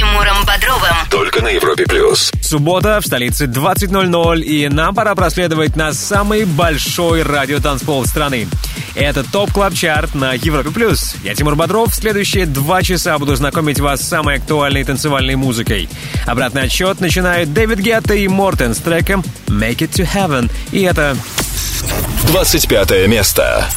Тимуром Бодровым. Только на Европе Плюс. Суббота в столице 20.00, и нам пора проследовать на самый большой радиотанцпол страны. Это Top Club Chart на Европе Плюс. Я Тимур Бодров. В следующие два часа буду знакомить вас с самой актуальной танцевальной музыкой. Обратный отсчет начинают Дэвид Гетта и Мортен с треком «Make It To Heaven». И это... 25 место.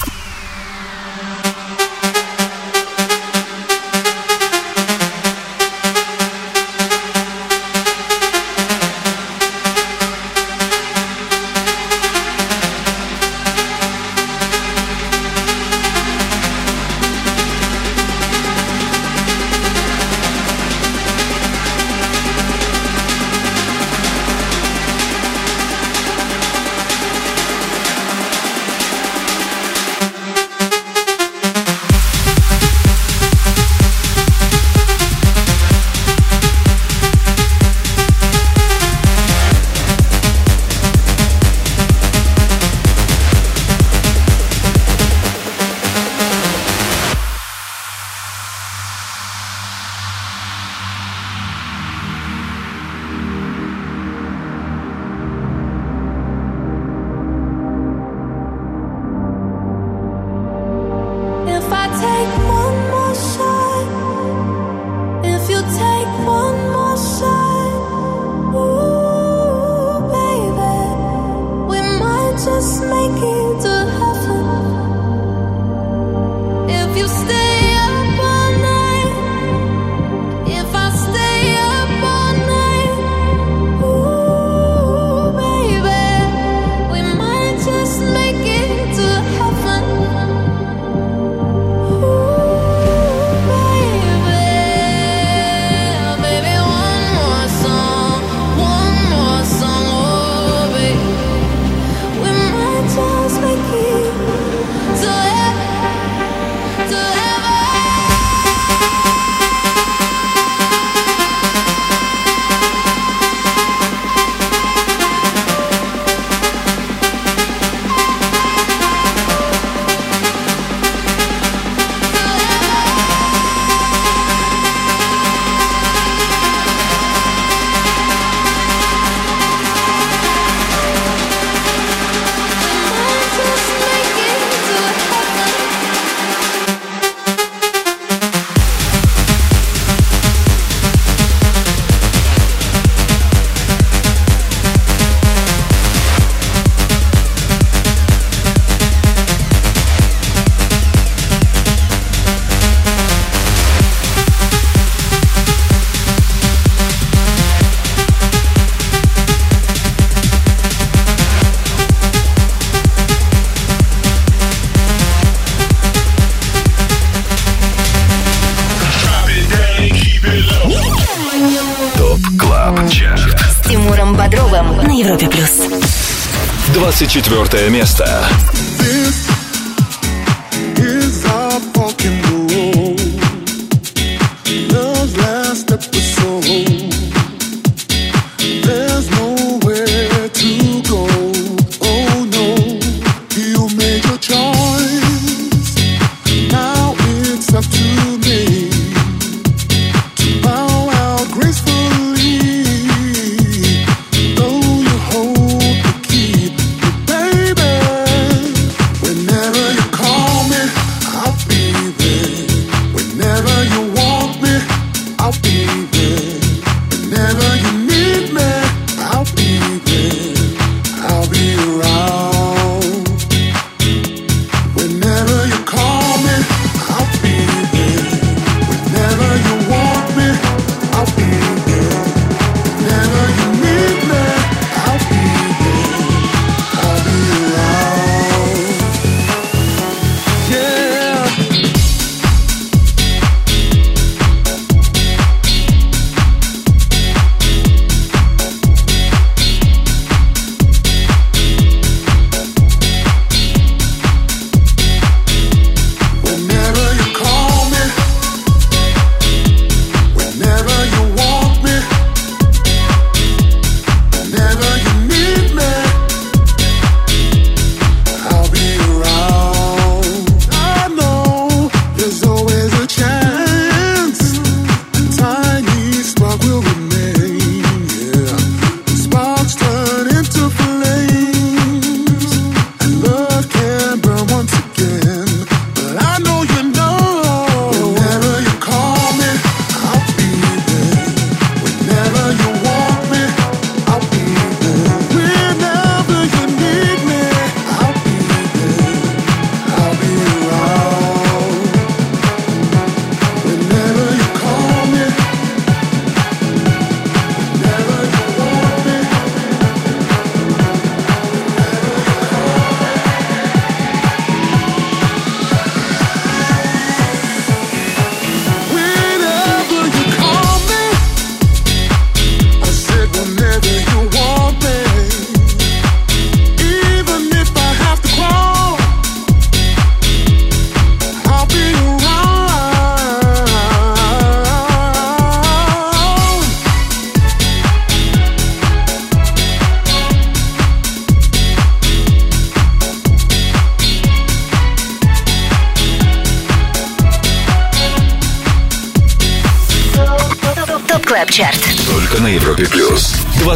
24 место.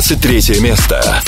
23 место.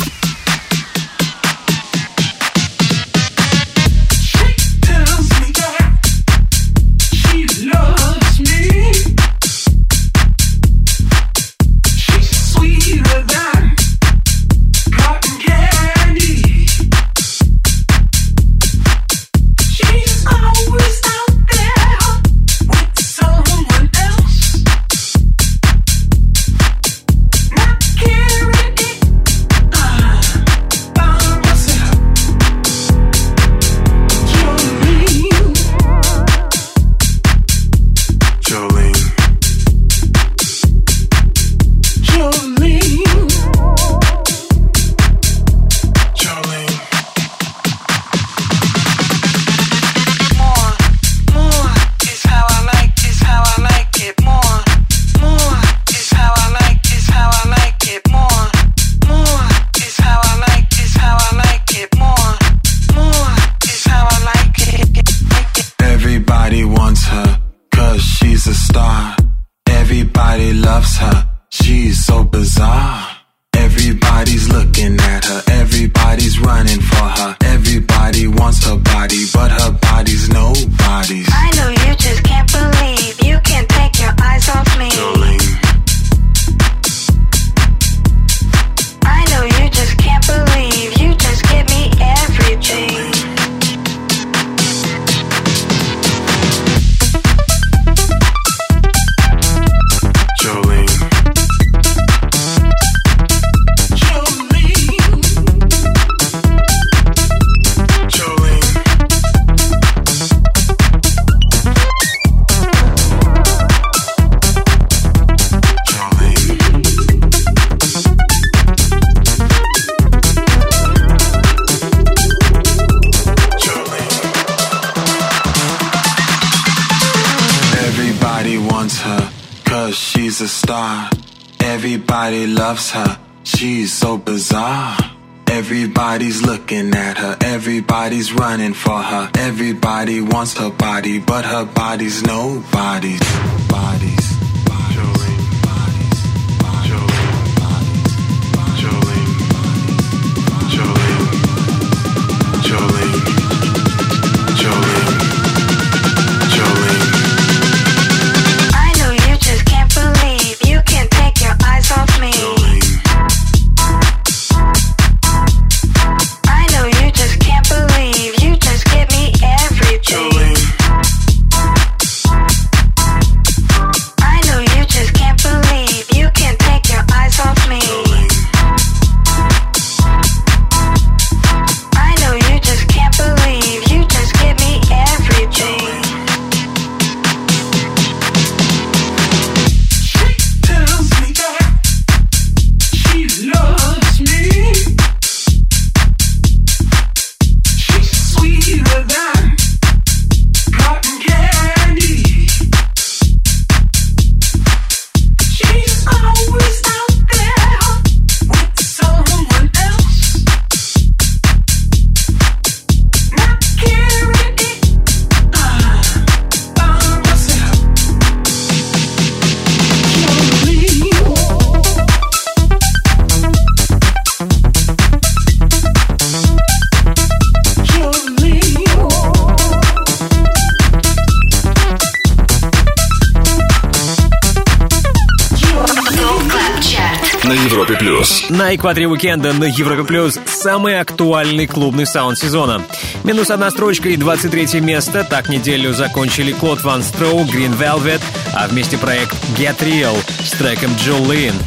Экваторе уикенда на Европе Плюс самый актуальный клубный саунд сезона. Минус одна строчка и 23 место. Так неделю закончили Клод Ван Строу, Green Velvet, а вместе проект Get Real с треком Jolene.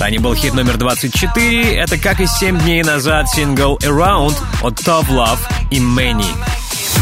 Ранее был хит номер 24. Это как и 7 дней назад сингл Around от Top Love и Many.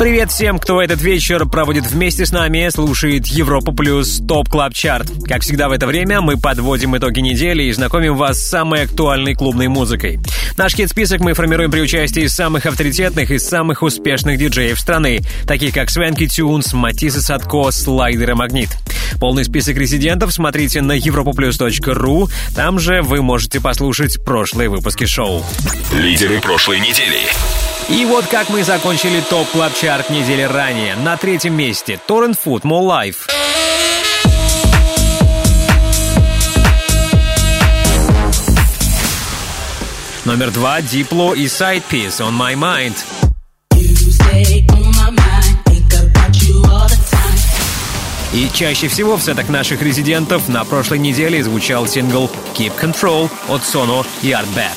Привет всем, кто этот вечер проводит вместе с нами, слушает Европа Плюс Top Club Chart. Как всегда в это время мы подводим итоги недели и знакомим вас с самой актуальной клубной музыкой. Наш хит-список мы формируем при участии самых авторитетных и самых успешных диджеев страны, таких как Свенки Тюнс, Матисса Садко, Слайдер и Магнит. Полный список резидентов смотрите на europoplus.ru. Там же вы можете послушать прошлые выпуски шоу. Лидеры прошлой недели. И вот как мы закончили топ клаб недели ранее. На третьем месте Torrent Food More Life. Номер два Дипло и Sidepiece On My Mind. И чаще всего в сетах наших резидентов на прошлой неделе звучал сингл Keep Control от Sono и Artbat.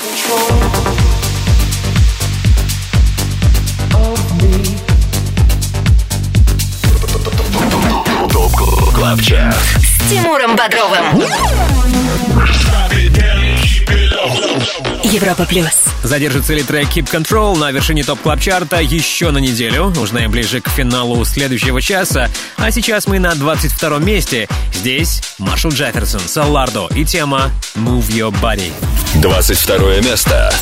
Club Chart. С Тимуром Бодровым. Европа плюс. Задержится ли трек Keep Control на вершине топ клаб чарта еще на неделю? Узнаем ближе к финалу следующего часа. А сейчас мы на 22 месте. Здесь Маршал Джефферсон, Салардо и тема Move Your Body. 22 место.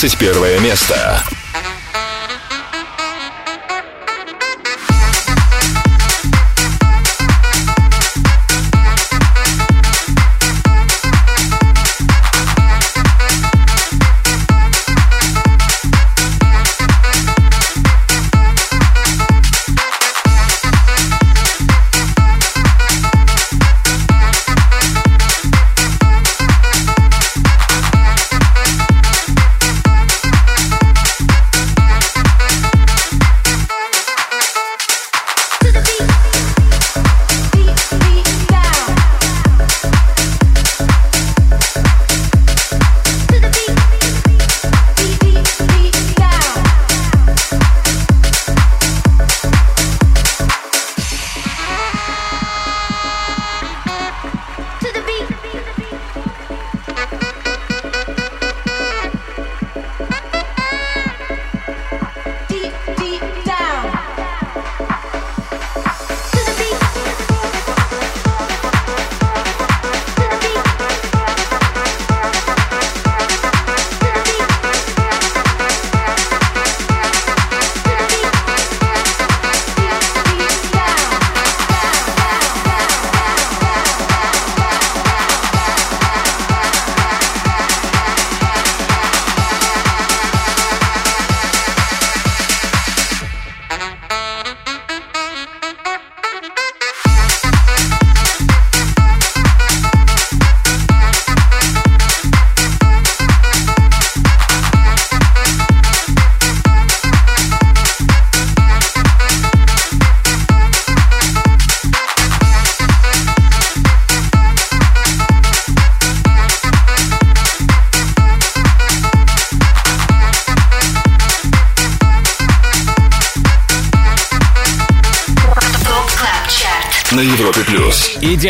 21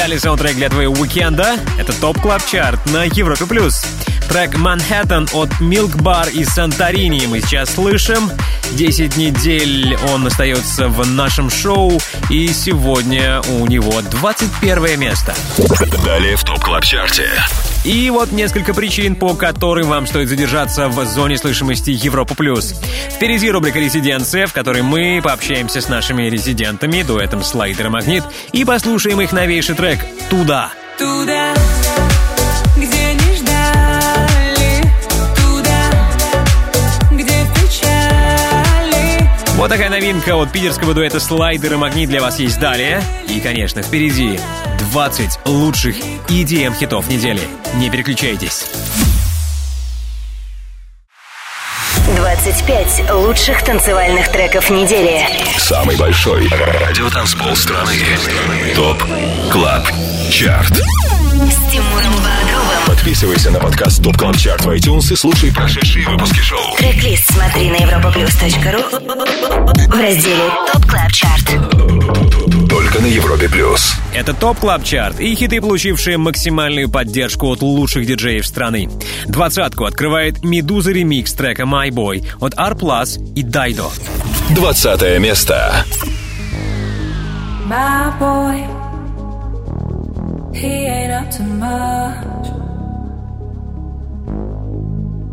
Идеальный саундтрек для твоего уикенда — это Top Club Chart на Европе+. плюс. Трек «Manhattan» от Milk Bar из Санторини мы сейчас слышим. 10 недель он остается в нашем шоу, и сегодня у него 21 место. Далее в Top Club Chart е. И вот несколько причин, по которым вам стоит задержаться в зоне слышимости Европа+. плюс. Впереди рубрика «Резиденция», в которой мы пообщаемся с нашими резидентами, дуэтом «Слайдер и Магнит», и послушаем их новейший трек «Туда». Туда, где не ждали, туда, где в печали. Вот такая новинка от питерского дуэта «Слайдер и Магнит» для вас есть далее. И, конечно, впереди 20 лучших EDM хитов недели. Не переключайтесь. 25 лучших танцевальных треков недели. Самый большой радиотанцпол страны. Top Club Chart. С Тимуром Бодровым. Подписывайся на подкаст Top Club Chart в iTunes и слушай прошедшие выпуски шоу. Трек-лист смотри на europaplus.ru в разделе Top Club Chart. Только на Европе плюс. Это Top Club Chart и хиты, получившие максимальную поддержку от лучших диджеев страны. Двадцатку открывает «Meduza» ремикс трека «My Boy» от R+, и Дайдо. Двадцатое место. My boy, he ain't up to much.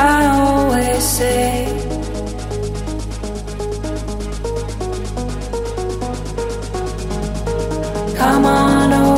I always say, Come on over.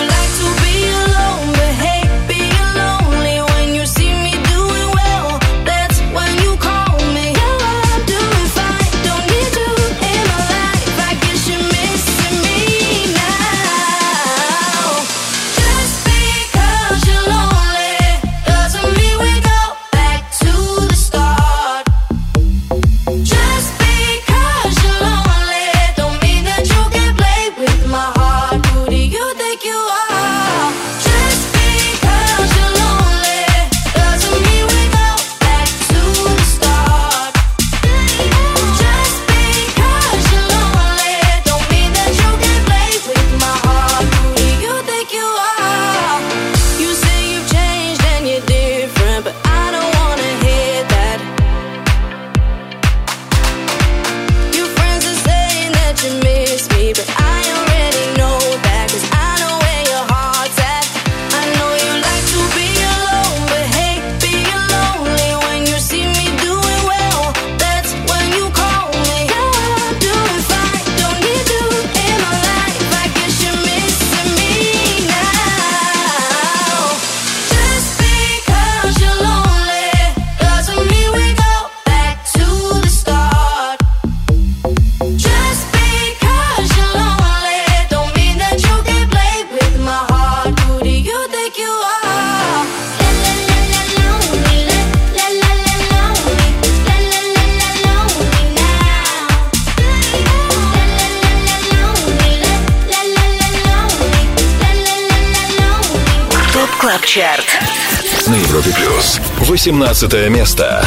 18 место.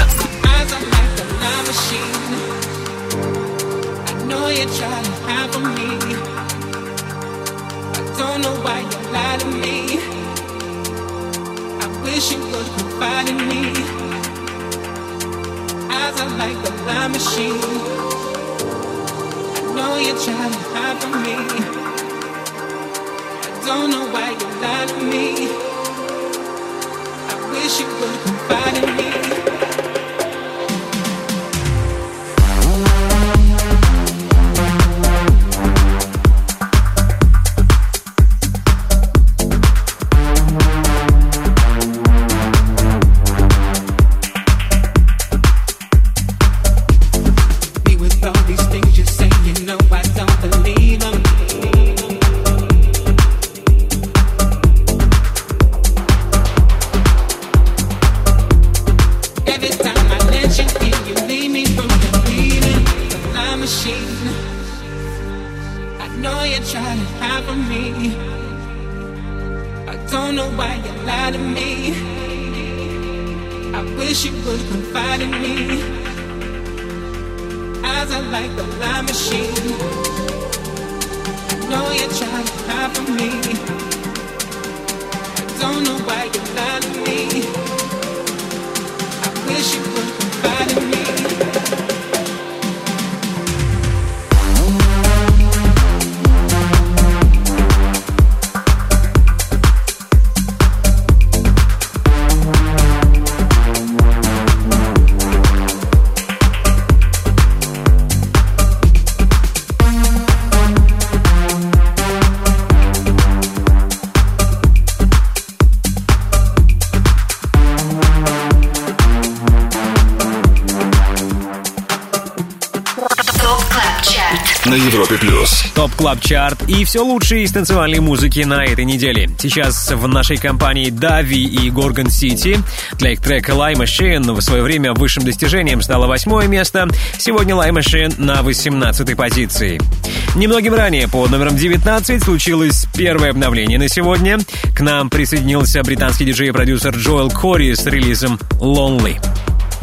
Machine. I know you're trying to hide from me. I don't know why you lie to me. I wish you would confide in me. Eyes are like a lie machine. I know you're trying to hide from me. I don't know why you lie to me. I wish you would confide in me. Top Club Chart и все лучшее из танцевальной музыки на этой неделе. Сейчас в нашей компании Дави и Gorgon City. Для их трека Lie Machine в свое время высшим достижением стало восьмое место. Сегодня Lie Machine на 18 позиции. Немногим ранее, под номером 19, случилось первое обновление на сегодня. К нам присоединился британский диджей и продюсер Джоэл Кори с релизом Lonely.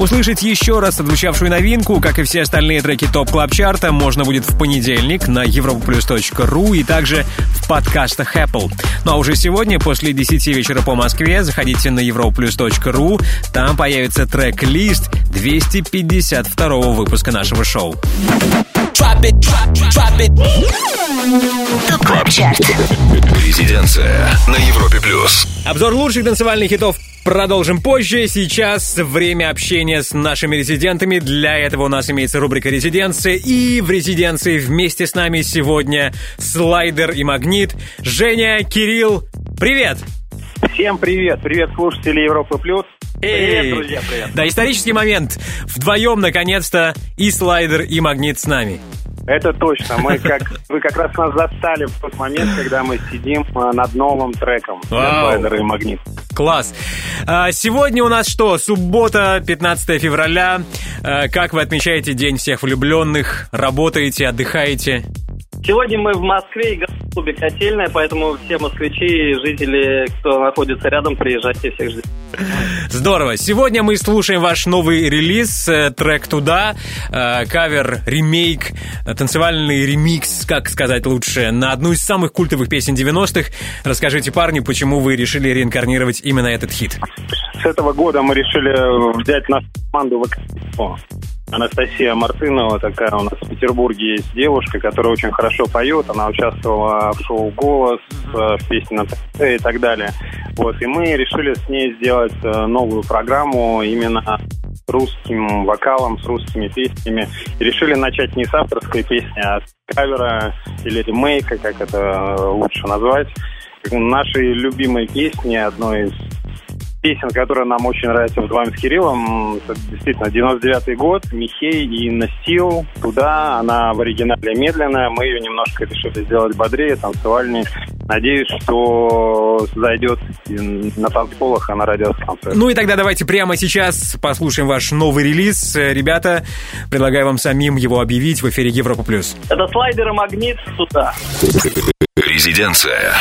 Услышать еще раз отзвучавшую новинку, как и все остальные треки Top Club Chart а, можно будет в понедельник на europaplus.ru и также в подкастах Apple. Ну а уже сегодня, после 10 вечера по Москве, заходите на europaplus.ru, там появится трек-лист 252 выпуска нашего шоу. Top Club Chart. Резиденция на Европе плюс. Обзор лучших танцевальных хитов продолжим позже. Сейчас время общения с нашими резидентами. Для этого у нас имеется рубрика «Резиденция». И в резиденции вместе с нами сегодня Слайдер и Магнит. Женя, Кирилл, привет! Всем привет! Привет, слушатели Европы Плюс. Привет, друзья, привет. Да, исторический момент. Вдвоем, наконец-то, и Слайдер, и Магнит с нами. Это точно. Мы как вы как раз нас застали в тот момент, когда мы сидим а, над новым треком Вау. Слайдер и Магнит. Класс. А, Сегодня у нас что? Суббота, 15 февраля. А, Как вы отмечаете День всех влюбленных? Работаете, отдыхаете? Сегодня мы в Москве играем в клубе «Котельная», поэтому все москвичи и жители, кто находится рядом, приезжайте, всех ждем. Здорово. Сегодня мы слушаем ваш новый релиз, э, трек «Туда», э, кавер, ремейк, э, танцевальный ремикс, как сказать лучше, на одну из самых культовых песен 90-х. Расскажите, парни, почему вы решили реинкарнировать именно этот хит? С этого года мы решили взять нашу команду в. Анастасия Мартынова, такая у нас в Петербурге есть девушка, которая очень хорошо поет. Она участвовала в шоу «Голос», э, в песне на ТВ и так далее. Вот, и мы решили с ней сделать э, новую программу именно с русским вокалом, с русскими песнями. И решили начать не с авторской песни, а с кавера или ремейка, как это э, лучше назвать. Нашей любимой песни, одной из песен, которая нам очень нравится вдвоем с Кириллом. Это действительно 99-й год, Михей и Настил. Туда она в оригинале медленная. Мы ее немножко решили сделать бодрее, танцевальнее. Надеюсь, что зайдет на танцполах, а на радиостанциях. Ну и тогда давайте прямо сейчас послушаем ваш новый релиз. Ребята, предлагаю вам самим его объявить в эфире Европа+. плюс. Это слайдер и магнит сюда. Резиденция.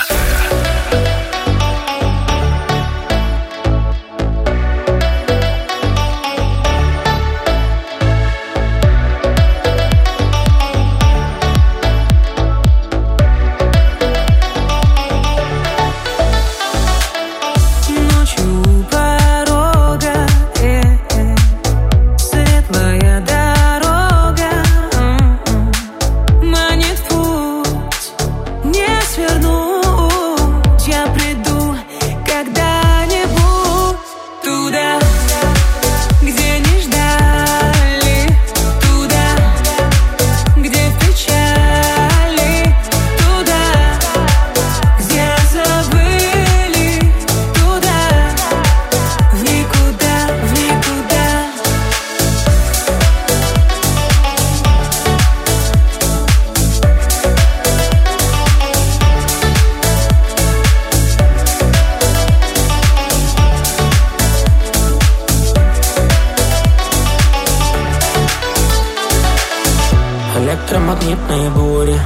Электромагнитные бури.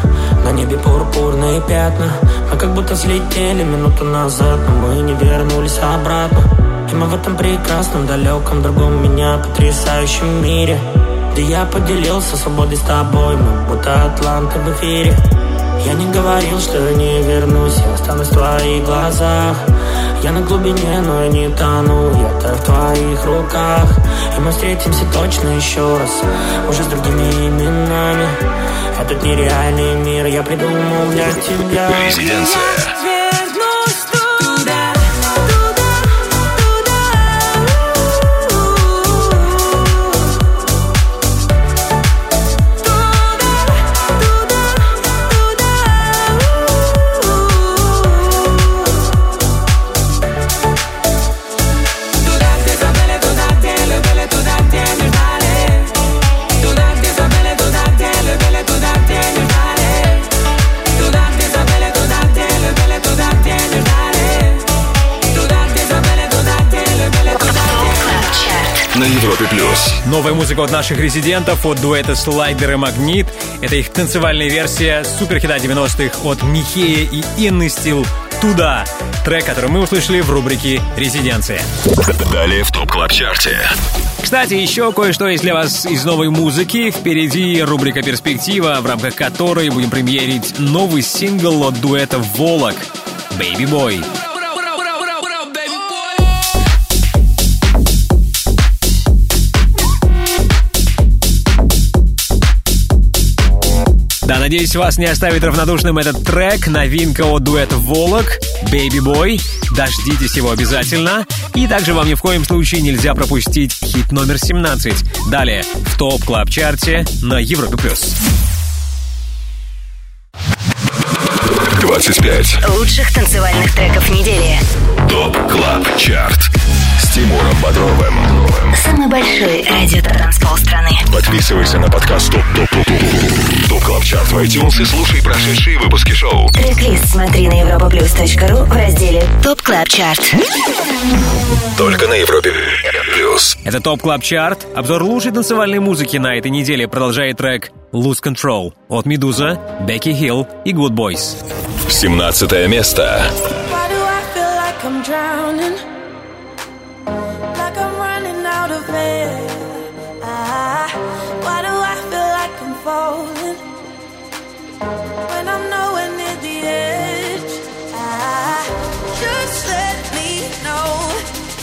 На небе пурпурные пятна Мы как будто слетели минуту назад Но мы не вернулись обратно. И мы в этом прекрасном, далеком, другом меня потрясающем мире Где я поделился свободой с тобой Мы будто атланты в эфире. Я не говорил, что не вернусь Я останусь в твоих глазах. Я на глубине, но я не тону Я так в твоих руках. И мы встретимся точно еще раз Уже с другими именами Этот нереальный мир Я придумал для тебя Резиденция. Европе плюс. Новая музыка от наших резидентов, от дуэта Слайдер и Магнит. Это их танцевальная версия суперхита 90-х от Михея и Инны Стил «Туда». Трек, который мы услышали в рубрике «Резиденция». Далее в Top Club Chart е. Кстати, еще кое-что есть для вас из новой музыки. Впереди рубрика «Перспектива», в рамках которой будем премьерить новый сингл от дуэта «Volac» «Baby Boy». Да, надеюсь, вас не оставит равнодушным этот трек, новинка от дуэта «Volac», «Baby Boy». Дождитесь его обязательно. И также вам ни в коем случае нельзя пропустить хит номер 17. Далее в Top Club Chart е на Европе+. плюс. 25. Лучших танцевальных треков недели. Top Club Chart. С Тимуром Бодровым. Самый большой радио-танцпол страны. Подписывайся на подкаст Top Top Top Top Top Club Chart в iTunes и слушай прошедшие выпуски шоу. Трек-лист смотри на europaplus.ru в разделе Top Club Chart. Только на Европе плюс. Это Top Club Chart. Обзор лучшей танцевальной музыки на этой неделе продолжает трек «Lose Control» от Медуза, Бекки Хилл и Goodboys. 17 место. Why do I feel like I'm drowning?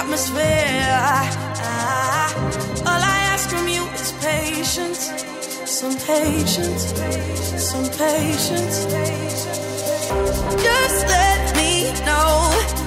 atmosphere. Ah, all I ask from you is patience, some patience, some patience. Just let me know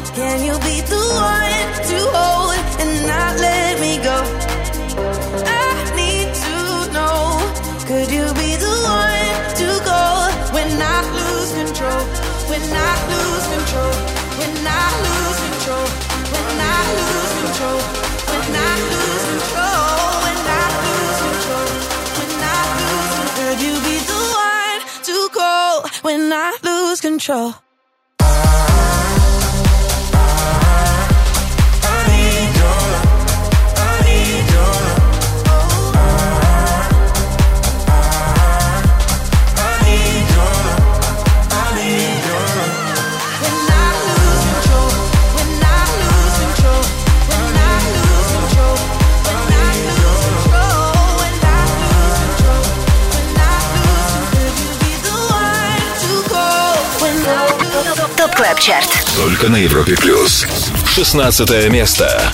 control. ТОП-ЧАРТ. Только на Европе Плюс. 16 место.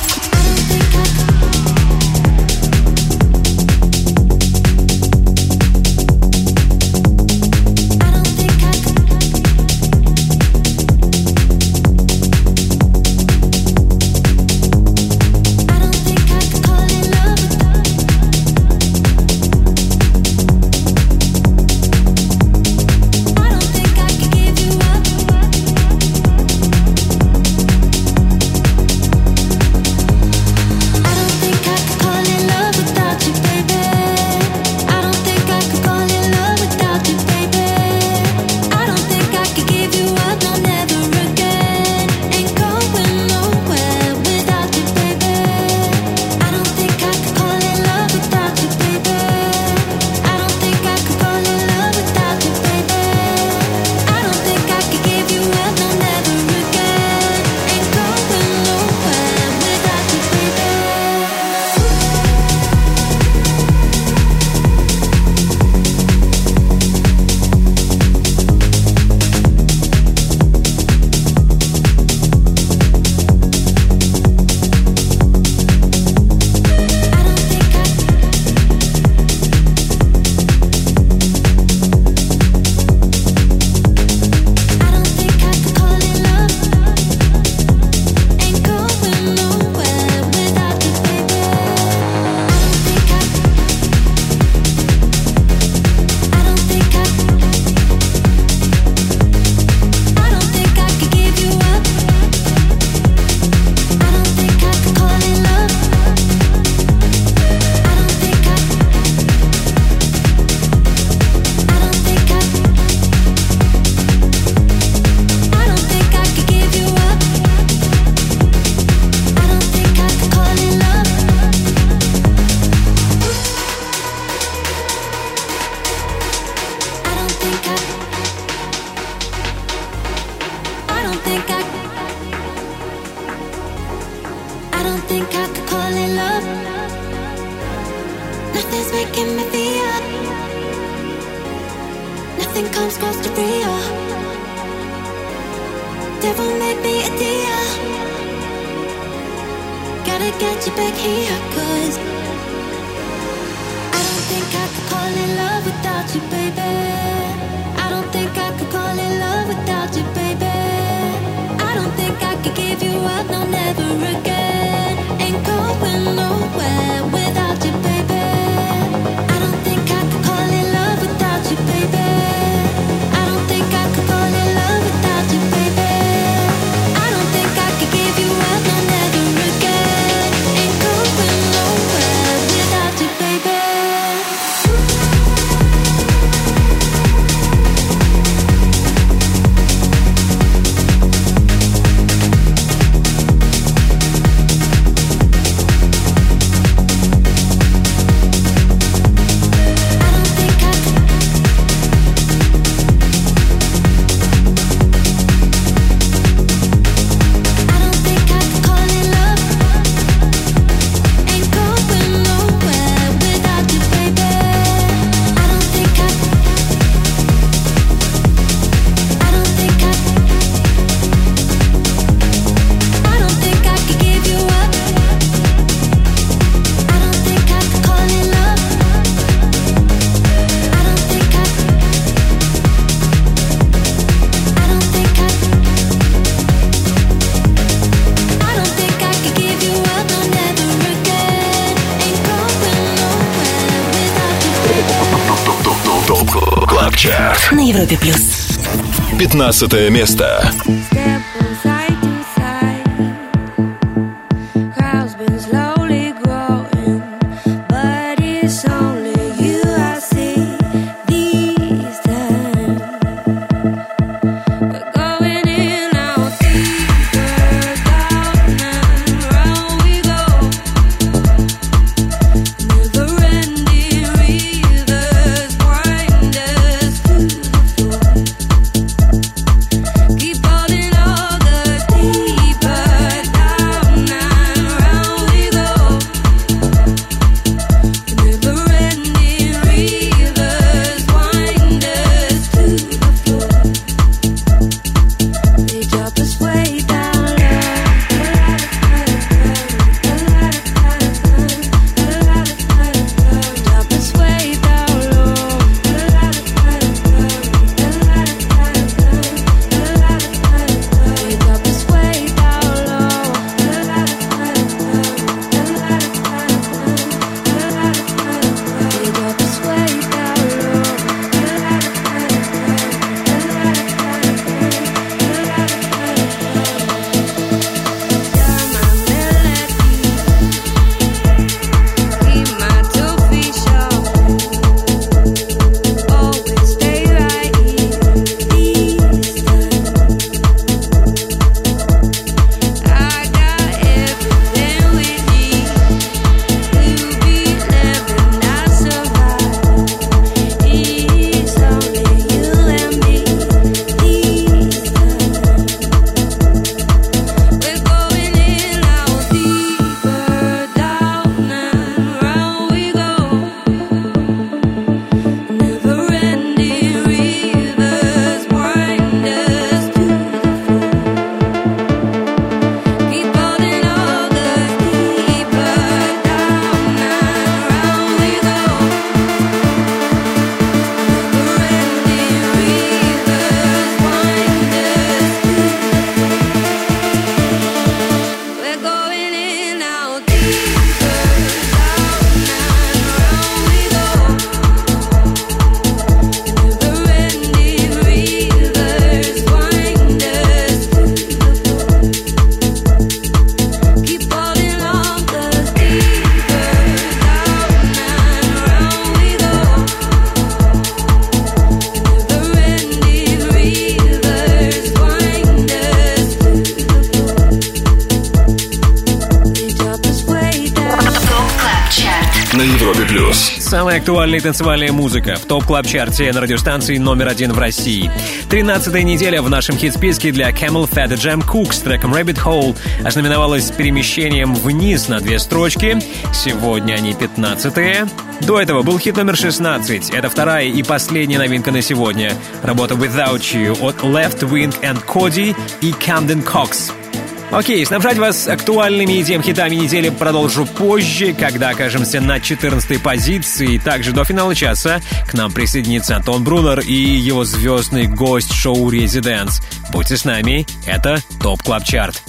Европе плюс. 15 место. Самая актуальная танцевальная музыка в топ клаб чарте на радиостанции номер один в России. 13 неделя в нашем хит-списке для Camel Fat и Jam Cook с треком Rabbit Hole ознаменовалась перемещением вниз на две строчки. Сегодня они 15 -е. До этого был хит номер 16. Это вторая и последняя новинка на сегодня. Работа Without You от Left Wing and Cody и Camden Cox. Окей, снабжать вас актуальными и тем хитами недели продолжу позже, когда окажемся на 14 позиции. Также до финала часа к нам присоединится Антон Брунер и его звездный гость шоу «Residence». Будьте с нами, это Top Club Chart.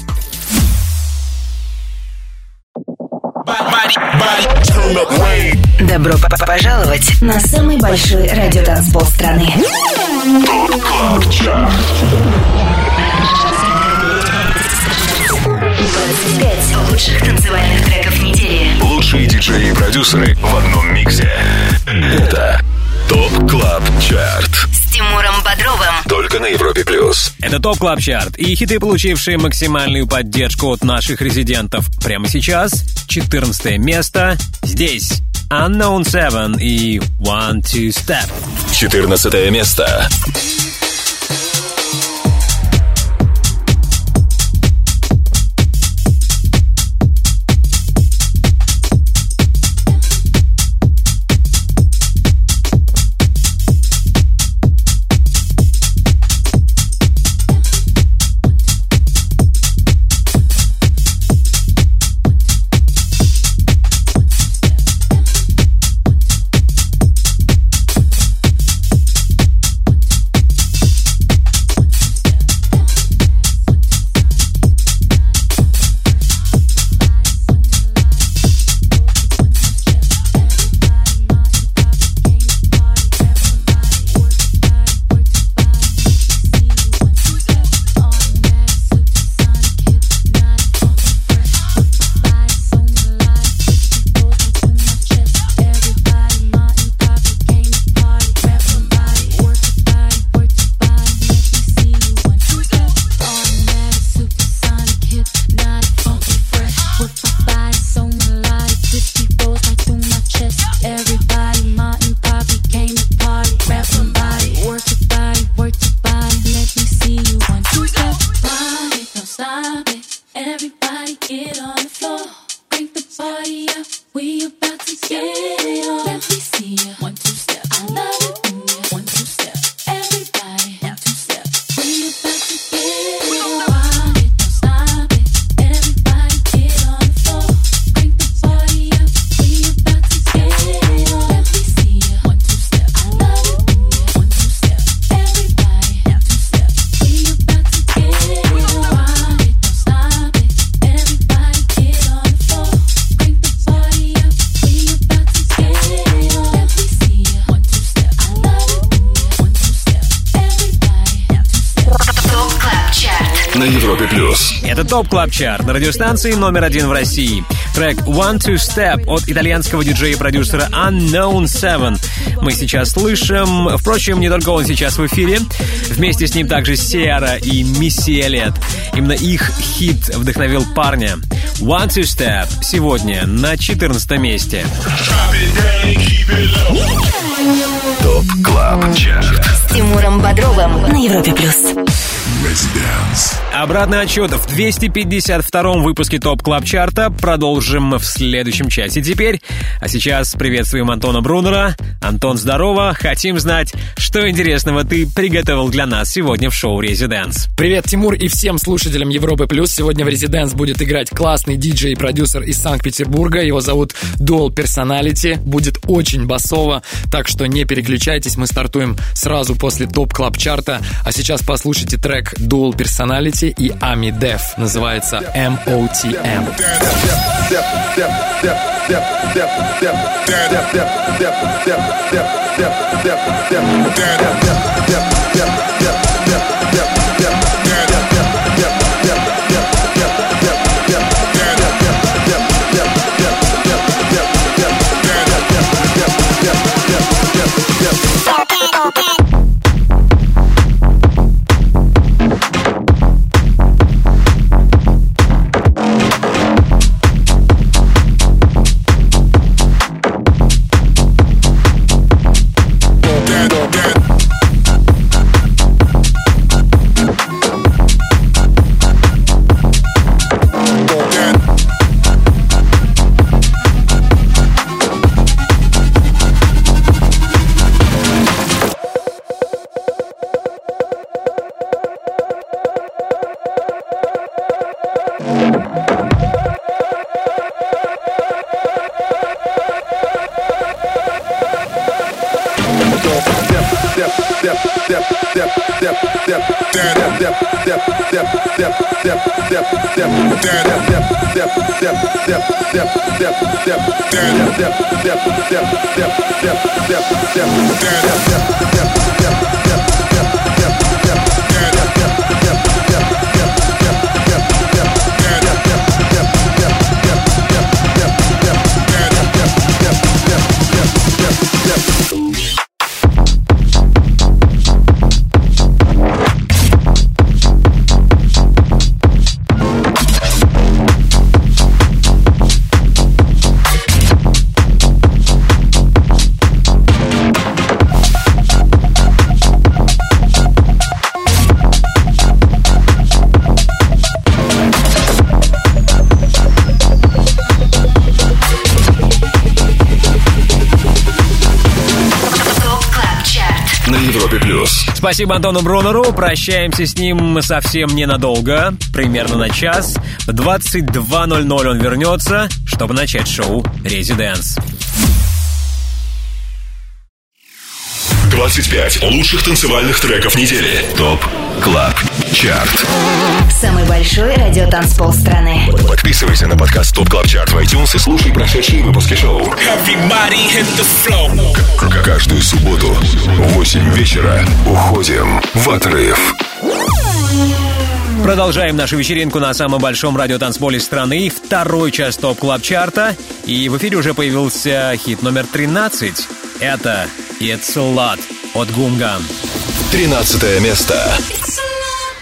Добро п- п- пожаловать на самый большой радиотанцпол страны. Club Chart. 25 лучших танцевальных треков недели. Лучшие диджеи и продюсеры в одном миксе. Это Top Club Chart. С Тимуром Бодровым. Только на Европе плюс. Это Top Club Chart и хиты, получившие максимальную поддержку от наших резидентов. Прямо сейчас 14 место здесь. Unknown Seven и One Two Step. 14 место. Top Club Chart на радиостанции номер один в России. Трек One Two Step от итальянского диджея и продюсера Unknown Seven. Мы сейчас слышим. Впрочем, не только он сейчас в эфире. Вместе с ним также Сиара и Мисси Эллиот. Именно их хит вдохновил парня. One Two Step сегодня на 14 месте. Top Club Chart. С Тимуром Бодровым на Европе плюс. Обратный отсчет в 252-м выпуске TOP Club Chart а продолжим в следующем часе. Теперь, а сейчас приветствуем Антона Брунера. Антон, здорово. Хотим знать, что интересного ты приготовил для нас сегодня в шоу «ResiDance». Привет, Тимур, и всем слушателям Европы Плюс. Сегодня в ResiDance будет играть классный диджей и продюсер из Санкт-Петербурга. Его зовут Dual Personality. Будет очень басово, так что не переключайтесь. Мы стартуем сразу после TOP Club Chart а. А сейчас послушайте трек Dual Personality и Ами Def. Называется MOTM. ТОП Спасибо Антону Брунеру. Прощаемся с ним совсем ненадолго, примерно на час. В 22.00 он вернется, чтобы начать шоу «ResiDance». 25 лучших танцевальных треков недели. TOP Club Chart. Самый большой радиотанцпол страны. Подписывайся на подкаст TOP Club Chart в iTunes и слушай прошедшие выпуски шоу. Каждую субботу в 8 вечера уходим в отрыв. Продолжаем нашу вечеринку на самом большом радиотанцполе страны. Второй час TOP Club Chart а. И в эфире уже появился хит номер 13. Это «It's a Lot» от Гумгам. 13 место.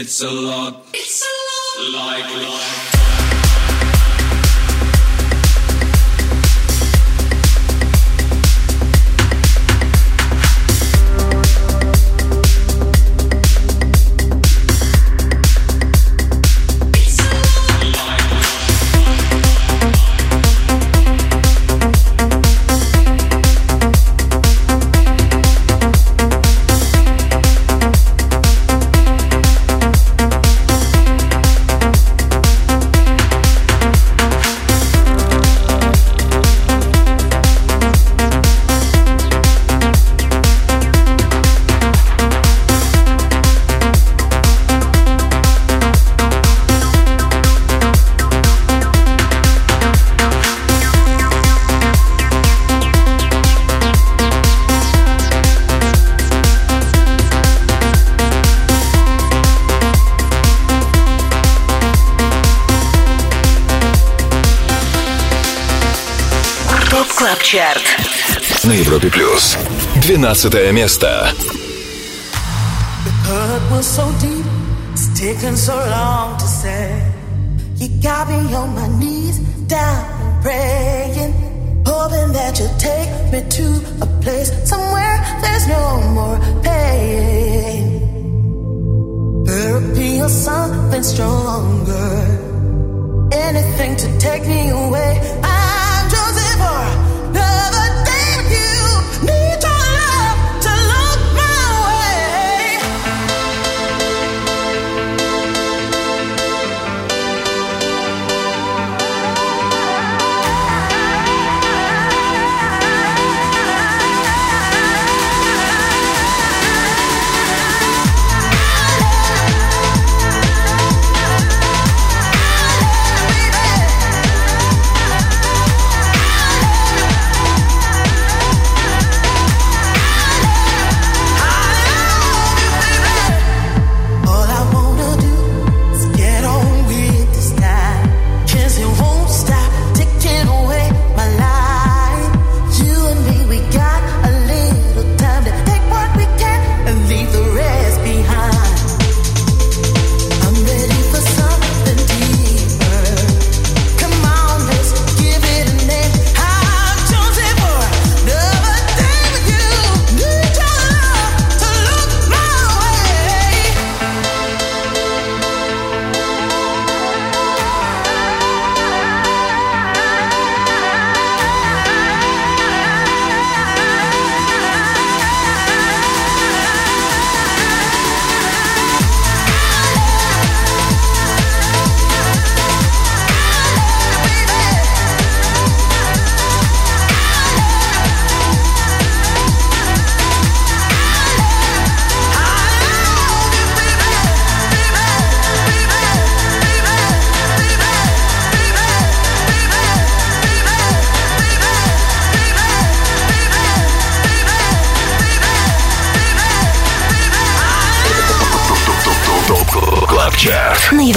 It's a lot. На Европе плюс. 12 место. hurt was so deep, it's taken so long to say. You got me on my knees, down and praying, hoping that you'll take me to a place somewhere there's no more pain. Therapy or something stronger, anything to take me away. I'm Joseph or another day with you. Need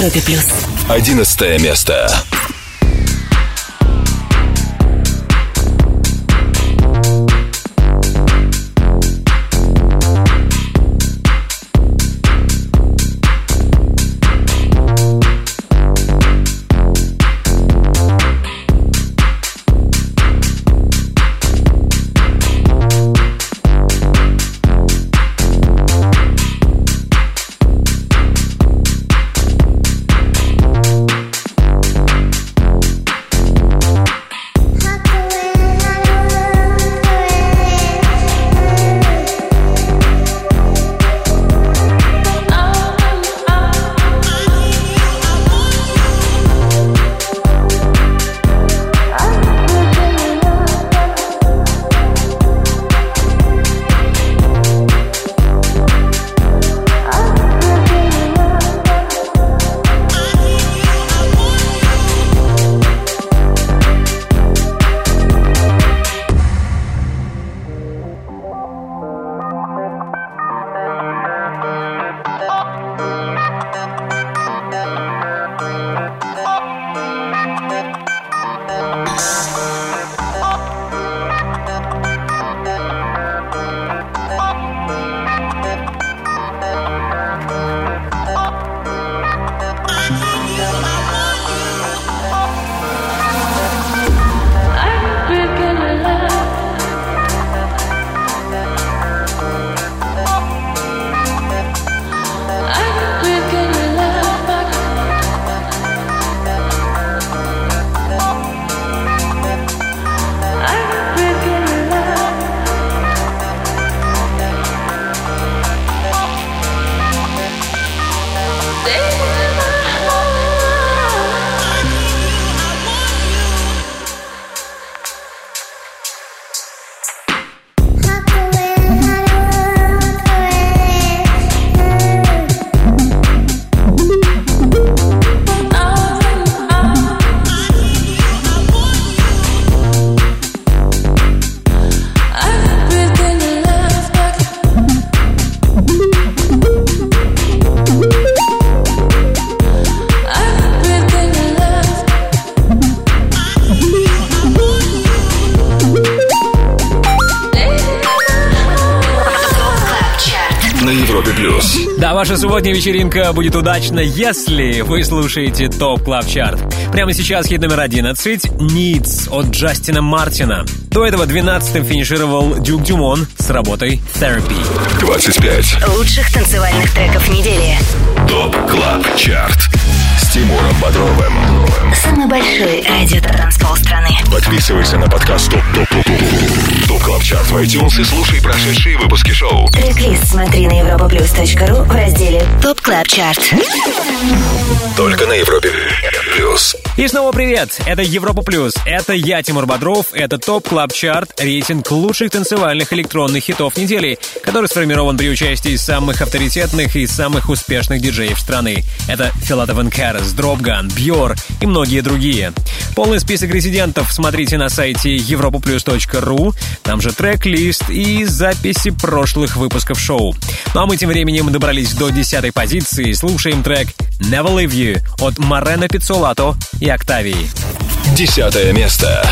Европе плюс. 11 место. Субботняя вечеринка будет удачна, если вы слушаете TOP Club Chart. Прямо сейчас хит номер 11 «Needs» от Джастина Мартина. До этого 12-м финишировал Дюк Дюмон с работой «Therapy». 25. Лучших танцевальных треков недели. TOP CLUB CHART с Тимуром Бодровым. Самый большой радиотанцпол страны. Подписывайся на подкаст TOP TOP TOP TOP TOP CLUB CHART в iTunes и слушай прошедшие выпуски шоу. Трек-лист смотри на europaplus.ru в разделе TOP Club Chart. Только на Европе Плюс. И снова привет! Это Европа Плюс. Это я, Тимур Бодров. Это TOP Club Chart, рейтинг лучших танцевальных электронных хитов недели, который сформирован при участии самых авторитетных и самых успешных диджеев страны. Это Филатов Карас, Dropgun, Бьор и многие другие. Полный список резидентов смотрите на сайте europaplus.ru. Там же трек-лист и записи прошлых выпусков шоу. Ну а мы тем временем добрались до десятой позиции. Слушаем трек Never Leave You от Марена Пиццолато и Октавии. Десятое место.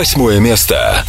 Восьмое место.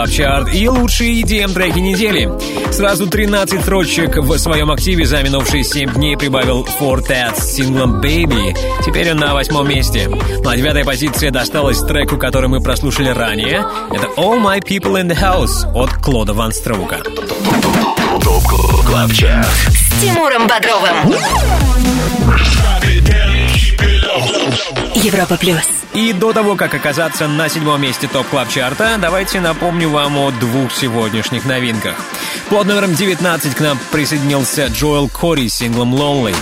Club Chart и лучшие EDM треки недели. Сразу 13 строчек в своем активе за минувшие 7 дней прибавил Four Tet с синглом Baby. Теперь он на восьмом месте. Ну а девятая позиция досталась треку, который мы прослушали ранее. Это All My People in the House от Клода Ван Строука. TOP Club. С Тимуром Бодровым. Европа плюс. И до того, как оказаться на седьмом месте топ клаб чарта давайте напомню вам о двух сегодняшних новинках. Под номером 19 к нам присоединился Джоэл Кори с синглом Lonely.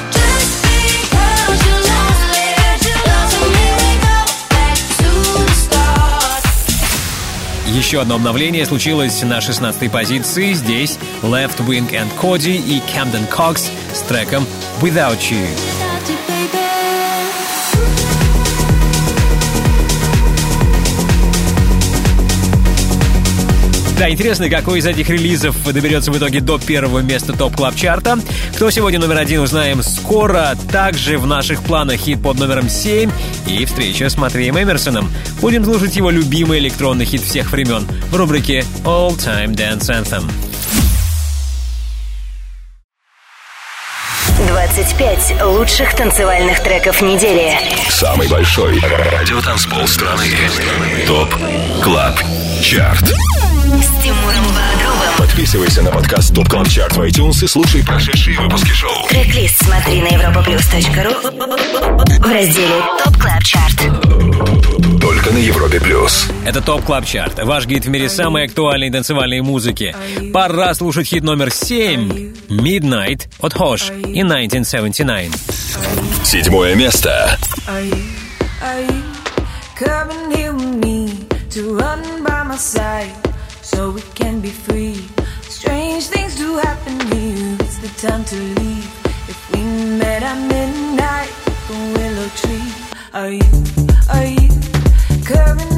Еще одно обновление случилось на 16 позиции. Здесь Left Wing and Cody и Camden Cox с треком Without You. Да, интересно, какой из этих релизов доберется в итоге до первого места топ клаб чарта Кто сегодня номер один, узнаем скоро. Также в наших планах хит под номером 7 и встреча с Матвеем Эмерсоном. Будем слушать его любимый электронный хит всех времен в рубрике All Time Dance Anthem. 25 лучших танцевальных треков недели. Самый большой радиотанцпол страны. TOP Club Chart. Подписывайся на подкаст TOP Club Chart в iTunes и слушай прошедшие выпуски шоу. Трек-лист смотри на europaplus.ru в разделе TOP Club Chart. Только на Европе плюс. Это TOP Club Chart. Ваш гид в мире самой актуальной танцевальной музыки. Пора слушать хит номер 7 Midnight от Hosh и 1979. Седьмое место. Are you, are you coming here with me to run so we can be free? Strange things do happen here. It's the time to leave. If we met at midnight, the willow tree. Are you, are you coming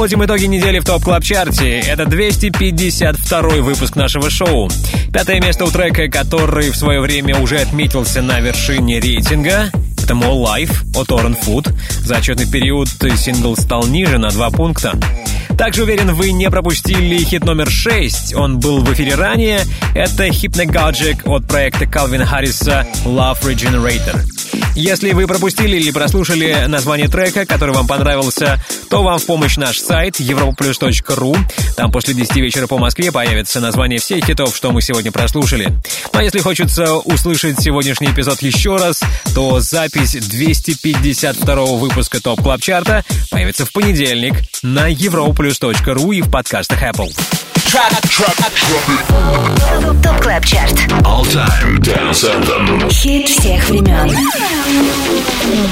Подводим итоги недели в TOP Club Chart е. Это 252 выпуск нашего шоу. Пятое место у трека, который в свое время уже отметился на вершине рейтинга. Это More Life от Torren Foot. За отчетный период сингл стал ниже на два пункта. Также уверен, вы не пропустили хит номер 6. Он был в эфире ранее. Это Hypnagogic от проекта Калвина Харриса Love Regenerator. Если вы пропустили или прослушали название трека, который вам понравился, то вам в помощь наш сайт europaplus.ru. Там после 10 вечера по Москве появится название всех хитов, что мы сегодня прослушали. Ну а если хочется услышать сегодняшний эпизод еще раз, то запись 252 выпуска TOP Club Chart а появится в понедельник на europaplus.ru и в подкастах Apple. TOP Club Chart. All Time Dance Anthem. Хит всех времен.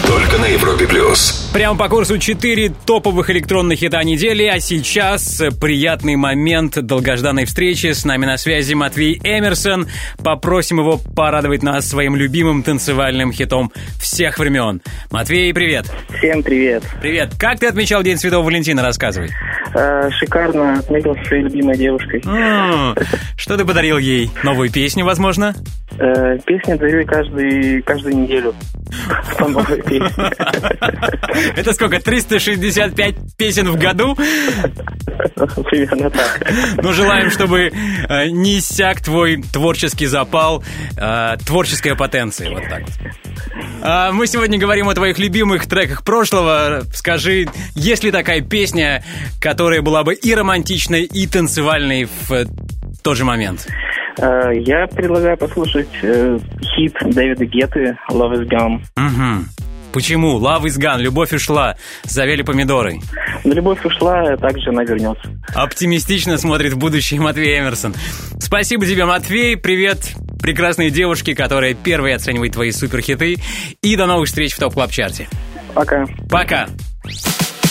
Только на Европе плюс. Прямо по курсу 4 топовых электронных хита недели, а сейчас приятный момент долгожданной встречи. С нами на связи Матвей Эмерсон. Попросим его порадовать нас своим любимым танцевальным хитом всех времен. Матвей, привет. Всем привет. Привет. Как ты отмечал День Святого Валентина? Рассказывай. Э, шикарно отметил со своей любимой девушкой. Что ты подарил ей? Новую песню, возможно? Э, песни дарю каждый, каждую неделю. По новой песне. Это сколько, 365 песен в году? Примерно так. Ну, желаем, чтобы э, не иссяк твой творческий запал, э, творческая потенция, вот так вот. А, Мы сегодня говорим о твоих любимых треках прошлого. Скажи, есть ли такая песня, которая была бы и романтичной, и танцевальной в э, тот же момент? Э, Я предлагаю послушать э, хит Дэвида Гетты «Love is Gone». Мгм. Почему? Love is gone, любовь ушла, завели помидоры. Но любовь ушла, также она вернется. Оптимистично смотрит в будущее Матвей Эмерсон. Спасибо тебе, Матвей. Привет прекрасной девушке, которая первой оценивает твои суперхиты. И до новых встреч в TOP Club Chart е. Пока. Пока.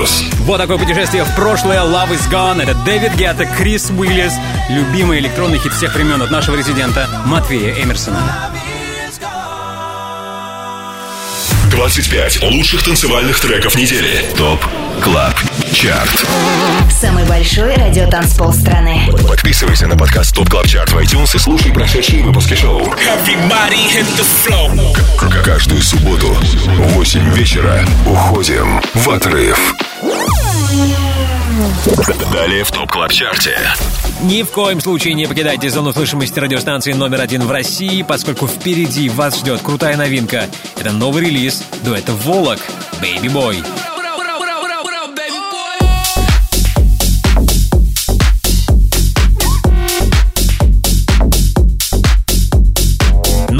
Плюс. Вот такое путешествие в прошлое. Love is Gone. Это Дэвид Гетта, Крис Уиллис. Любимый электронный хит всех времен от нашего резидента Матвея Эмерсона. 25 лучших танцевальных треков недели. TOP Club Chart. Самый большой радиотанцпол страны. Подписывайся на подкаст TOP Club Chart в iTunes и слушай прошедшие выпуски шоу. К- Каждую субботу в 8 вечера уходим в отрыв. Далее в TOP Club Chart е. Ни в коем случае не покидайте зону слышимости радиостанции номер один в России, поскольку впереди вас ждет крутая новинка. Это новый релиз дуэта «Volac» «Baby Boy».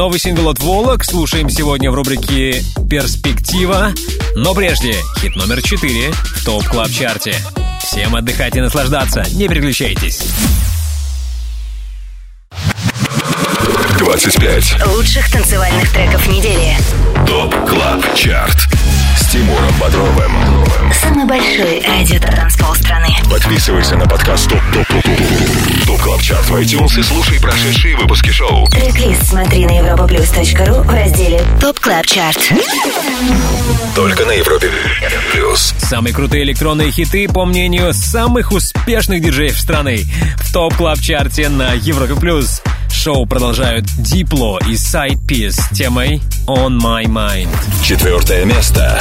Новый сингл от Волок слушаем сегодня в рубрике «Перспектива». Но прежде, хит номер 4 в Top Club Chart е. Всем отдыхать и наслаждаться, не переключайтесь. 25 лучших танцевальных треков недели. Top Club Chart. Тимуром Бодровым. Самый большой радиотанцпол страны. Подписывайся на подкаст Top Top Top Top Top Club Chart в iTunes и слушай прошедшие выпуски шоу. трек смотри на europaplus.ru в разделе ТОП КЛАП ЧАРТ. Только на Европе Плюс. Самые крутые электронные хиты, по мнению самых успешных диджеев страны. В ТОП КЛАП ЧАРТе на Европе Плюс. Шоу продолжают Дипло и Sidepiece с темой On My Mind. Четвертое место.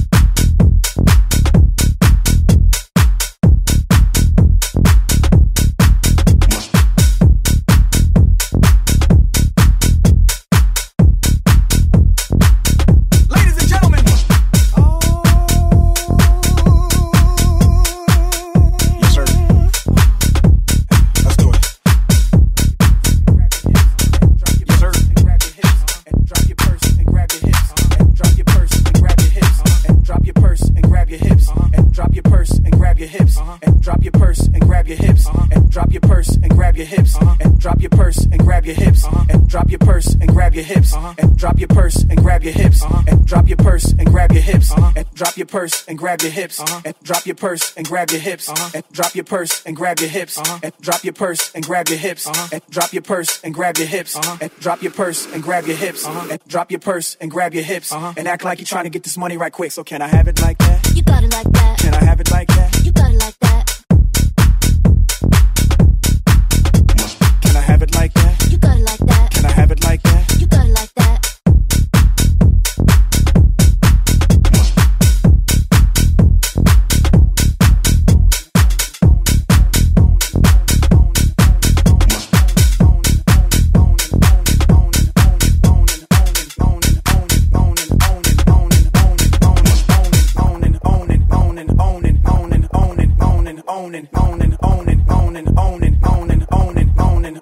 Your hips. And drop your purse and grab your hips. And drop your purse and grab your hips. And drop your purse and grab your hips. And drop your purse and grab your hips. And drop your purse and grab your hips. And drop your purse and grab your hips. And drop your purse and grab your hips. And drop your purse and grab your hips. And drop your purse and grab your hips. And drop your purse and grab your hips. And drop your purse and grab your hips. And act like you're trying to get this money right quick. So can I have it like that? You got it like that. Can I have it like that? You got it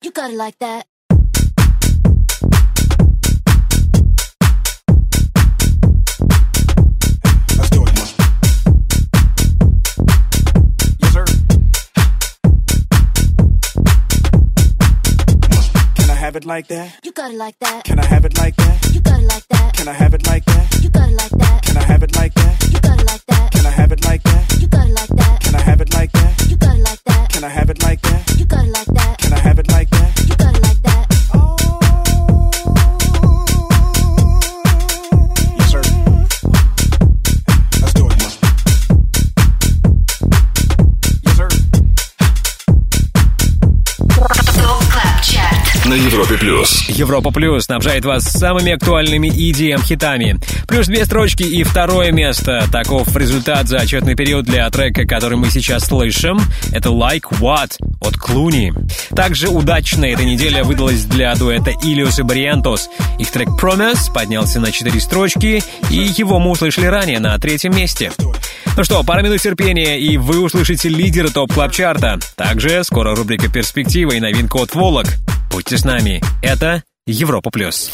You got it like that. Let's do it. Yes, sir. Can I have it like that? You got it like that. Can I have it like that? You got it like that. Can I have it like that? You got it like that. Can I have it like that? You got it like that. Can I have it like that? You got it like that. Can I have it like that? You got it like that. Can I have it like that? You got it like that. Can I have it like На Европе плюс. Европа Плюс снабжает вас самыми актуальными EDM-хитами. Плюс две строчки и второе место. Таков результат за отчетный период для трека, который мы сейчас слышим. Это Like What от Клуни. Также удачно эта неделя выдалась для дуэта Ilios и Бариантос. Их трек Promise поднялся на четыре строчки, и его мы услышали ранее на третьем месте. Ну что, пара минут терпения, и вы услышите лидера топ клаб чарта Также скоро рубрика «Перспектива» и новинка от Волок. Будьте с нами. Это Европа Плюс.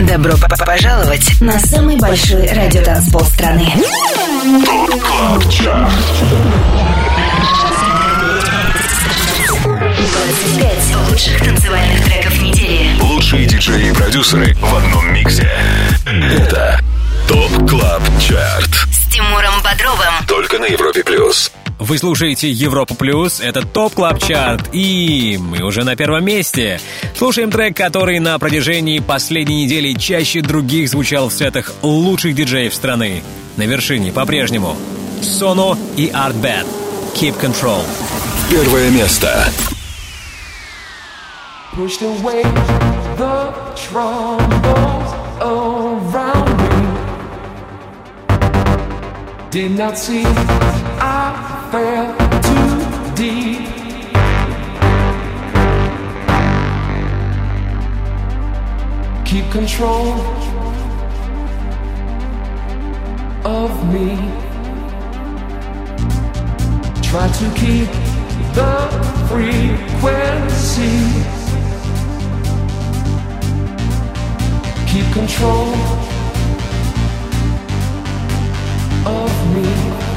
Добро пожаловать на самый большой радиотанцпол страны. Club Chart. 25 лучших танцевальных треков недели. Лучшие диджеи и продюсеры в одном миксе. Это Top Club Chart. С Тимуром Бодровым. Только на Европе плюс. Вы слушаете Европа Плюс, это Top Club Chart, и мы уже на первом месте. Слушаем трек, который на протяжении последней недели чаще других звучал в сетах лучших диджеев страны. На вершине по-прежнему Соно и Art Bad. Keep Control. Первое место. pushed away the troubles around me. Did not see fell too deep. Keep control of me. Try to keep the frequency. Keep control of me.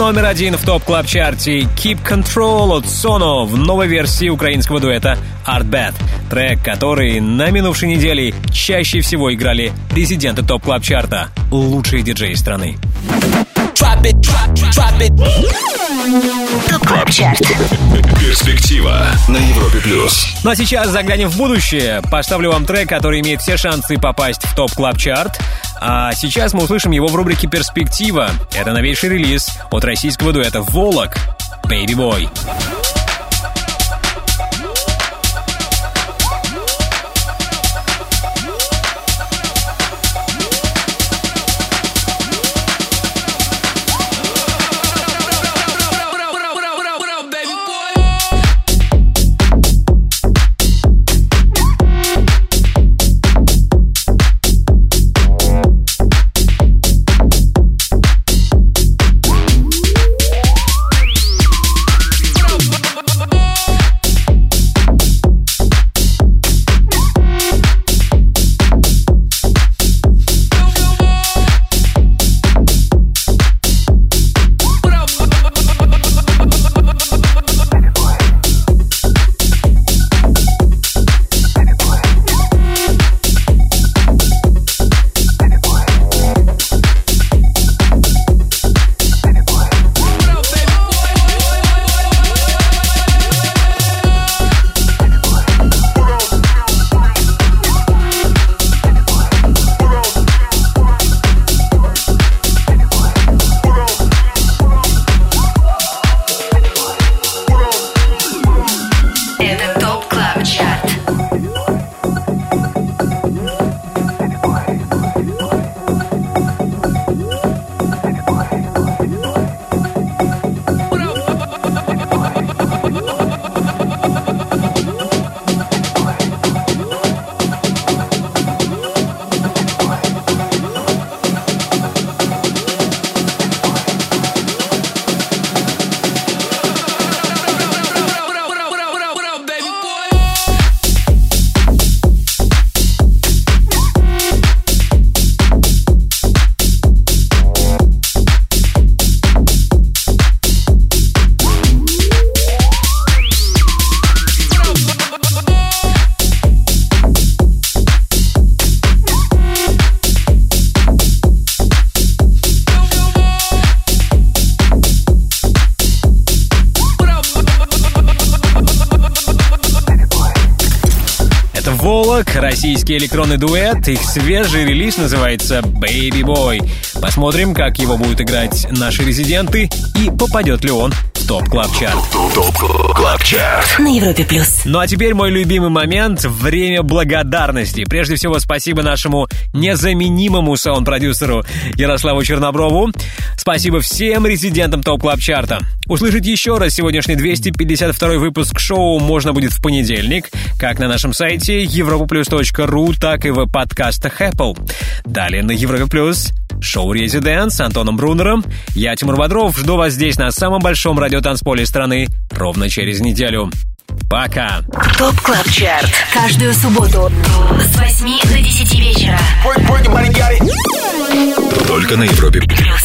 Номер один в Top Club Chart е Keep Control от Sono в новой версии украинского дуэта Artbat. Трек, который на минувшей неделе чаще всего играли резиденты Top Club Chart а лучшие диджеи страны. Top Club Chart. Перспектива на Европе плюс. Ну а сейчас заглянем в будущее. Поставлю вам трек, который имеет все шансы попасть в Top Club Chart. А сейчас мы услышим его в рубрике «Перспектива». Это новейший релиз от российского дуэта «Волок» «Baby Boy». Российский электронный дуэт. Их свежий релиз называется Baby Boy. Посмотрим, как его будут играть наши резиденты и попадет ли он в Top Club Chart Top Club Chart. На Европе плюс. Ну а теперь мой любимый момент — время благодарности. Прежде всего, спасибо нашему незаменимому саунд-продюсеру Ярославу Черноброву. Спасибо всем резидентам Top Club Chart а. Услышать еще раз сегодняшний 252 выпуск шоу можно будет в понедельник, как на нашем сайте europaplus.ru, так и в подкастах Apple. Далее на Европе Плюс шоу «Резидент» с Антоном Брунером. Я, Тимур Бодров, жду вас здесь на самом большом радиотанцполе страны ровно через неделю. Пока! Top Club Chart. Каждую субботу с 8 до 10 вечера. Только на Европе Плюс.